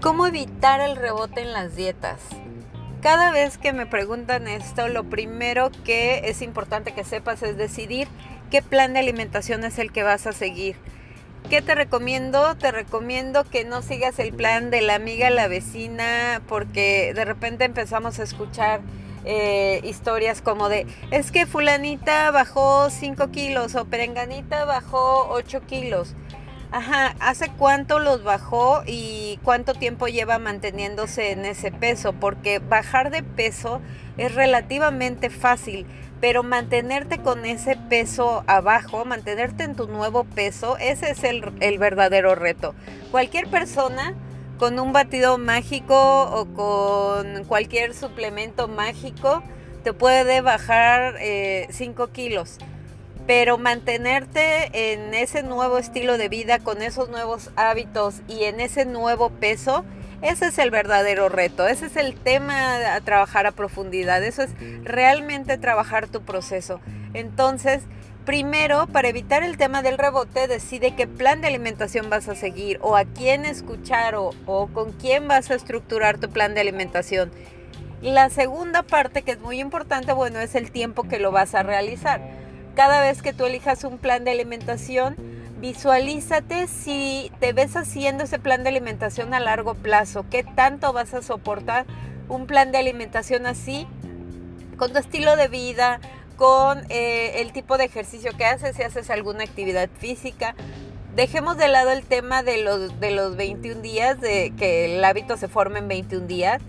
¿Cómo evitar el rebote en las dietas? Cada vez que me preguntan esto, lo primero que es importante que sepas es decidir qué plan de alimentación es el que vas a seguir. ¿Qué te recomiendo? Te recomiendo que no sigas el plan de la amiga, la vecina, porque de repente empezamos a escuchar eh, historias como de, es que fulanita bajó 5 kilos o perenganita bajó 8 kilos. Ajá, ¿hace cuánto los bajó y cuánto tiempo lleva manteniéndose en ese peso? Porque bajar de peso es relativamente fácil, pero mantenerte con ese peso abajo, mantenerte en tu nuevo peso, ese es el, el verdadero reto. Cualquier persona con un batido mágico o con cualquier suplemento mágico te puede bajar 5 eh, kilos pero mantenerte en ese nuevo estilo de vida, con esos nuevos hábitos y en ese nuevo peso, ese es el verdadero reto, ese es el tema a trabajar a profundidad, eso es realmente trabajar tu proceso. Entonces, primero, para evitar el tema del rebote, decide qué plan de alimentación vas a seguir o a quién escuchar o, con quién vas a estructurar tu plan de alimentación. La segunda parte, que es muy importante, bueno, es el tiempo que lo vas a realizar cada vez que tú elijas un plan de alimentación, visualízate si te ves haciendo ese plan de alimentación a largo plazo, qué tanto vas a soportar un plan de alimentación así, con tu estilo de vida, con eh, el tipo de ejercicio que haces, si haces alguna actividad física. Dejemos de lado el tema de los, de los 21 días, de que el hábito se forme en 21 días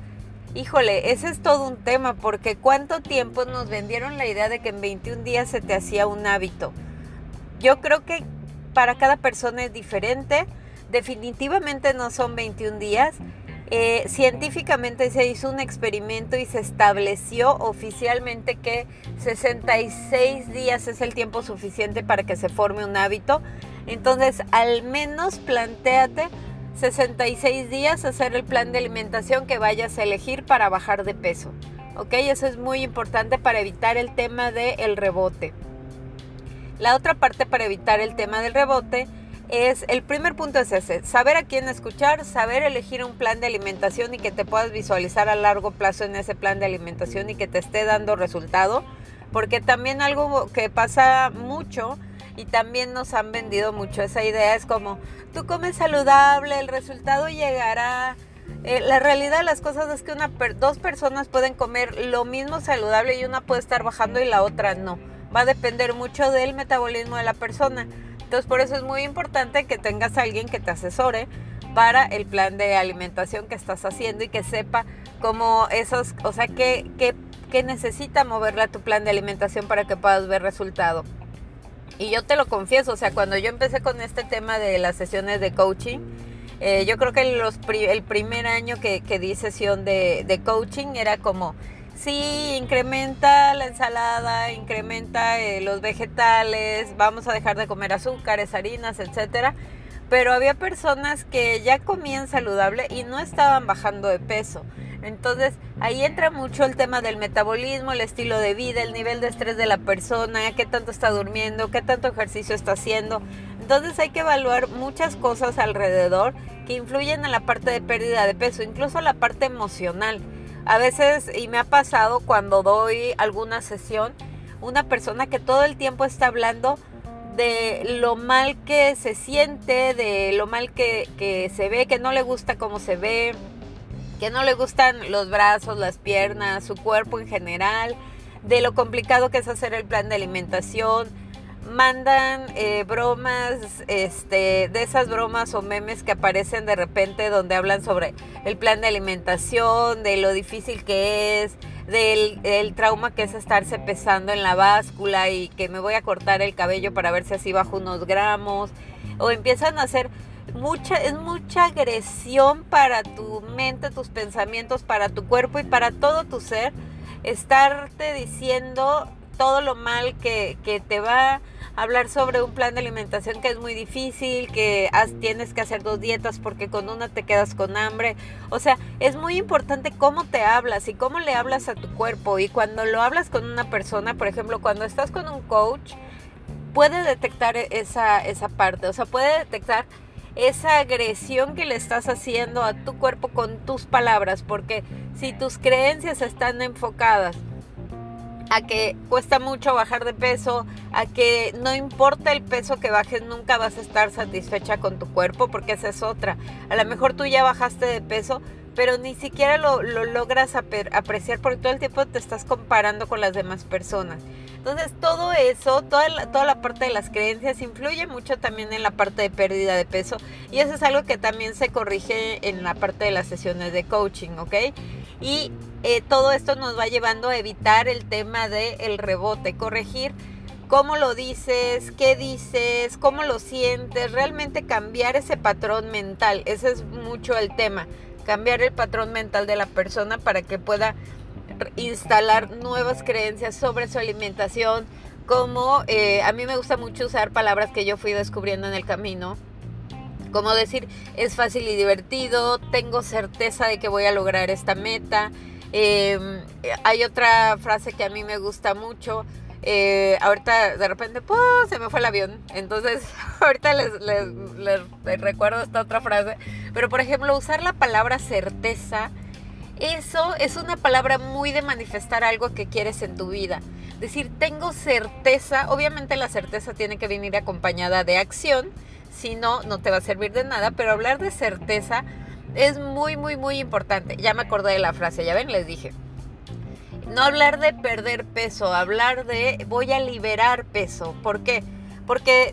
Híjole, ese es todo un tema porque cuánto tiempo nos vendieron la idea de que en 21 días se te hacía un hábito. Yo creo que para cada persona es diferente. Definitivamente no son 21 días. Eh, científicamente se hizo un experimento y se estableció oficialmente que 66 días es el tiempo suficiente para que se forme un hábito. Entonces, al menos planteate 66 días hacer el plan de alimentación que vayas a elegir para bajar de peso. ¿Ok? Eso es muy importante para evitar el tema del rebote. La otra parte para evitar el tema del rebote es, el primer punto es ese, saber a quién escuchar, saber elegir un plan de alimentación y que te puedas visualizar a largo plazo en ese plan de alimentación y que te esté dando resultado. Porque también algo que pasa mucho y también nos han vendido mucho esa idea. Es como, tú comes saludable, el resultado llegará. Eh, la realidad de las cosas es que una dos personas pueden comer lo mismo saludable y una puede estar bajando y la otra no. Va a depender mucho del metabolismo de la persona. Entonces por eso es muy importante que tengas a alguien que te asesore para el plan de alimentación que estás haciendo y que sepa cómo esos, o sea, qué, qué, qué necesita moverle a tu plan de alimentación para que puedas ver resultado. Y yo te lo confieso, o sea, cuando yo empecé con este tema de las sesiones de coaching, eh, yo creo que el primer año que, di sesión de, coaching era como, sí, incrementa la ensalada, incrementa eh, los vegetales, vamos a dejar de comer azúcares, harinas, etcétera. Pero había personas que ya comían saludable y no estaban bajando de peso. Entonces ahí entra mucho el tema del metabolismo, el estilo de vida, el nivel de estrés de la persona, qué tanto está durmiendo, qué tanto ejercicio está haciendo. Entonces hay que evaluar muchas cosas alrededor que influyen en la parte de pérdida de peso, incluso la parte emocional. A veces, y me ha pasado cuando doy alguna sesión, una persona que todo el tiempo está hablando de lo mal que se siente, de lo mal que, que se ve, que no le gusta cómo se ve, que no le gustan los brazos, las piernas, su cuerpo en general, de lo complicado que es hacer el plan de alimentación. Mandan eh, bromas, este, de esas bromas o memes que aparecen de repente donde hablan sobre el plan de alimentación, de lo difícil que es, del trauma que es estarse pesando en la báscula y que me voy a cortar el cabello para ver si así bajo unos gramos. O empiezan a hacer mucha, es mucha agresión para tu mente, tus pensamientos, para tu cuerpo y para todo tu ser. Estarte diciendo todo lo mal que, te va a hablar sobre un plan de alimentación que es muy difícil, que tienes que hacer dos dietas porque con una te quedas con hambre. O sea, es muy importante cómo te hablas y cómo le hablas a tu cuerpo. Y cuando lo hablas con una persona, por ejemplo, cuando estás con un coach, puede detectar esa, esa parte, o sea, puede detectar esa agresión que le estás haciendo a tu cuerpo con tus palabras, porque si tus creencias están enfocadas a que cuesta mucho bajar de peso, a que no importa el peso que bajes, nunca vas a estar satisfecha con tu cuerpo, porque esa es otra. A lo mejor tú ya bajaste de peso, pero ni siquiera lo, logras apreciar porque todo el tiempo te estás comparando con las demás personas. Entonces todo eso, toda la, toda la parte de las creencias influye mucho también en la parte de pérdida de peso y eso es algo que también se corrige en la parte de las sesiones de coaching, ¿ok? Y eh, todo esto nos va llevando a evitar el tema del el rebote, corregir cómo lo dices, qué dices, cómo lo sientes, realmente cambiar ese patrón mental, ese es mucho el tema cambiar el patrón mental de la persona para que pueda instalar nuevas creencias sobre su alimentación, como eh, a mí me gusta mucho usar palabras que yo fui descubriendo en el camino, como decir es fácil y divertido, tengo certeza de que voy a lograr esta meta. Em, hay otra frase que a mí me gusta mucho, eh, ahorita de repente se me fue el avión. Entonces, ahorita les, recuerdo esta otra frase. Pero por ejemplo, usar la palabra certeza, eso es una palabra muy de manifestar algo que quieres en tu vida. Decir, tengo certeza, obviamente la certeza tiene que venir acompañada de acción, si no, no te va a servir de nada, pero hablar de certeza es muy, muy, muy importante. Ya me acordé de la frase, ya ven, les dije. No hablar de perder peso, hablar de voy a liberar peso. ¿Por qué? Porque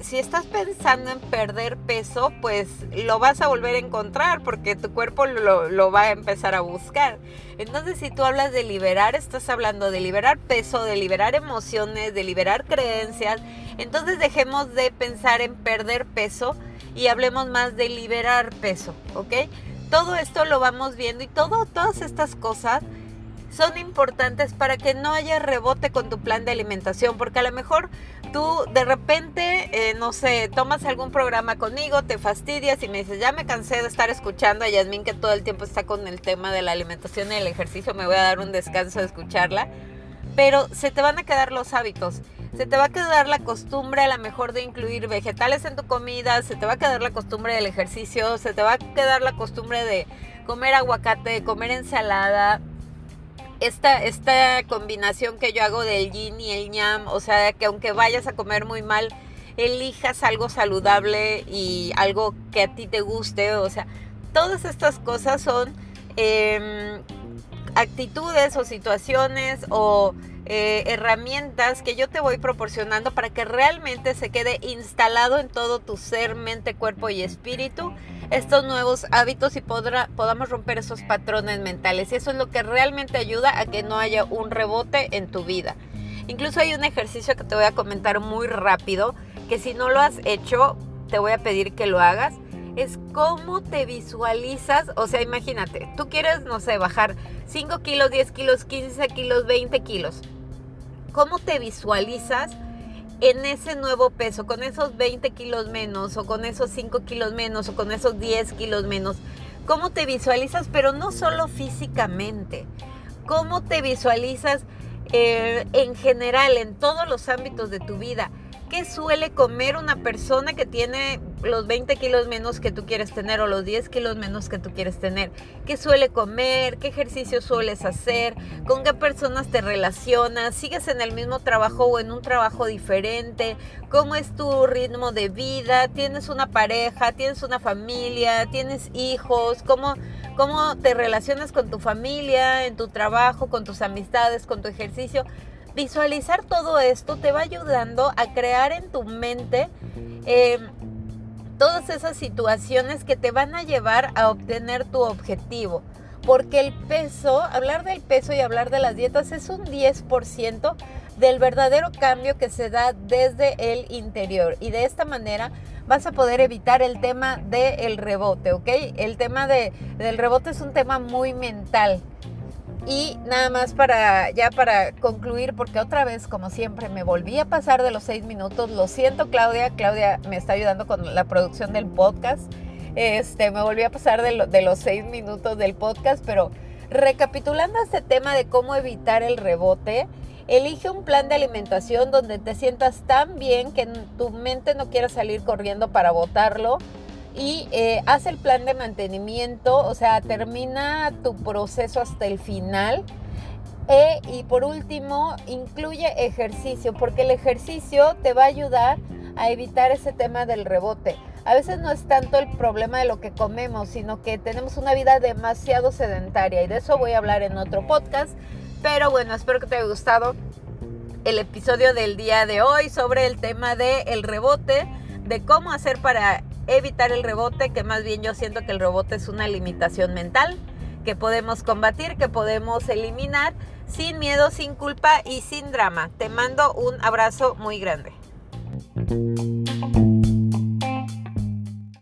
si estás pensando en perder peso, pues lo vas a volver a encontrar porque tu cuerpo lo, va a empezar a buscar. Entonces si tú hablas de liberar, estás hablando de liberar peso, de liberar emociones, de liberar creencias. Entonces dejemos de pensar en perder peso y hablemos más de liberar peso, ¿ok? Todo esto lo vamos viendo y todo, todas estas cosas son importantes para que no haya rebote con tu plan de alimentación, porque a lo mejor tú de repente, eh, no sé, tomas algún programa conmigo, te fastidias y me dices, ya me cansé de estar escuchando a Yasmin que todo el tiempo está con el tema de la alimentación y el ejercicio, me voy a dar un descanso de escucharla, pero se te van a quedar los hábitos. Se te va a quedar la costumbre a lo mejor de incluir vegetales en tu comida, se te va a quedar la costumbre del ejercicio, se te va a quedar la costumbre de comer aguacate, comer ensalada, esta, esta combinación que yo hago del yin y el ñam, o sea, que aunque vayas a comer muy mal, elijas algo saludable y algo que a ti te guste, o sea, todas estas cosas son em, actitudes o situaciones o eh, herramientas que yo te voy proporcionando para que realmente se quede instalado en todo tu ser, mente, cuerpo y espíritu estos nuevos hábitos y podamos romper esos patrones mentales. Y eso es lo que realmente ayuda a que no haya un rebote en tu vida. Incluso hay un ejercicio que te voy a comentar muy rápido, que si no lo has hecho, te voy a pedir que lo hagas. Es cómo te visualizas, o sea, imagínate, tú quieres, no sé, bajar 5 kilos, 10 kilos, 15 kilos, 20 kilos cómo te visualizas en ese nuevo peso, con esos 20 kilos menos, o con esos 5 kilos menos, o con esos 10 kilos menos. ¿Cómo te visualizas? Pero no solo físicamente. ¿Cómo te visualizas eh, en general, en todos los ámbitos de tu vida? ¿Qué suele comer una persona que tiene los 20 kilos menos que tú quieres tener o los 10 kilos menos que tú quieres tener? ¿Qué suele comer? ¿Qué ejercicio sueles hacer? ¿Con qué personas te relacionas? ¿Sigues en el mismo trabajo o en un trabajo diferente? ¿Cómo es tu ritmo de vida? ¿Tienes una pareja? ¿Tienes una familia? ¿Tienes hijos? ¿Cómo, cómo te relacionas con tu familia, en tu trabajo, con tus amistades, con tu ejercicio? Visualizar todo esto te va ayudando a crear en tu mente em, todas esas situaciones que te van a llevar a obtener tu objetivo. Porque el peso, hablar del peso y hablar de las dietas es un 10% del verdadero cambio que se da desde el interior. Y de esta manera vas a poder evitar el tema del rebote, ¿ok? El tema de, del rebote es un tema muy mental. Y nada más para ya para concluir, porque otra vez, como siempre, me volví a pasar de los seis minutos. Lo siento, Claudia. Claudia me está ayudando con la producción del podcast. Este, me volví a pasar de, de los seis minutos del podcast, pero recapitulando este tema de cómo evitar el rebote, Elige un plan de alimentación donde te sientas tan bien que tu mente no quiera salir corriendo para botarlo. Y eh, haz el plan de mantenimiento, o sea, termina tu proceso hasta el final. E, y por último, incluye ejercicio, porque el ejercicio te va a ayudar a evitar ese tema del rebote. A veces no es tanto el problema de lo que comemos, sino que tenemos una vida demasiado sedentaria y de eso voy a hablar en otro podcast. Pero bueno, espero que te haya gustado el episodio del día de hoy sobre el tema del rebote, de cómo hacer para evitar el rebote, que más bien yo siento que el rebote es una limitación mental que podemos combatir, que podemos eliminar sin miedo, sin culpa y sin drama. Te mando un abrazo muy grande.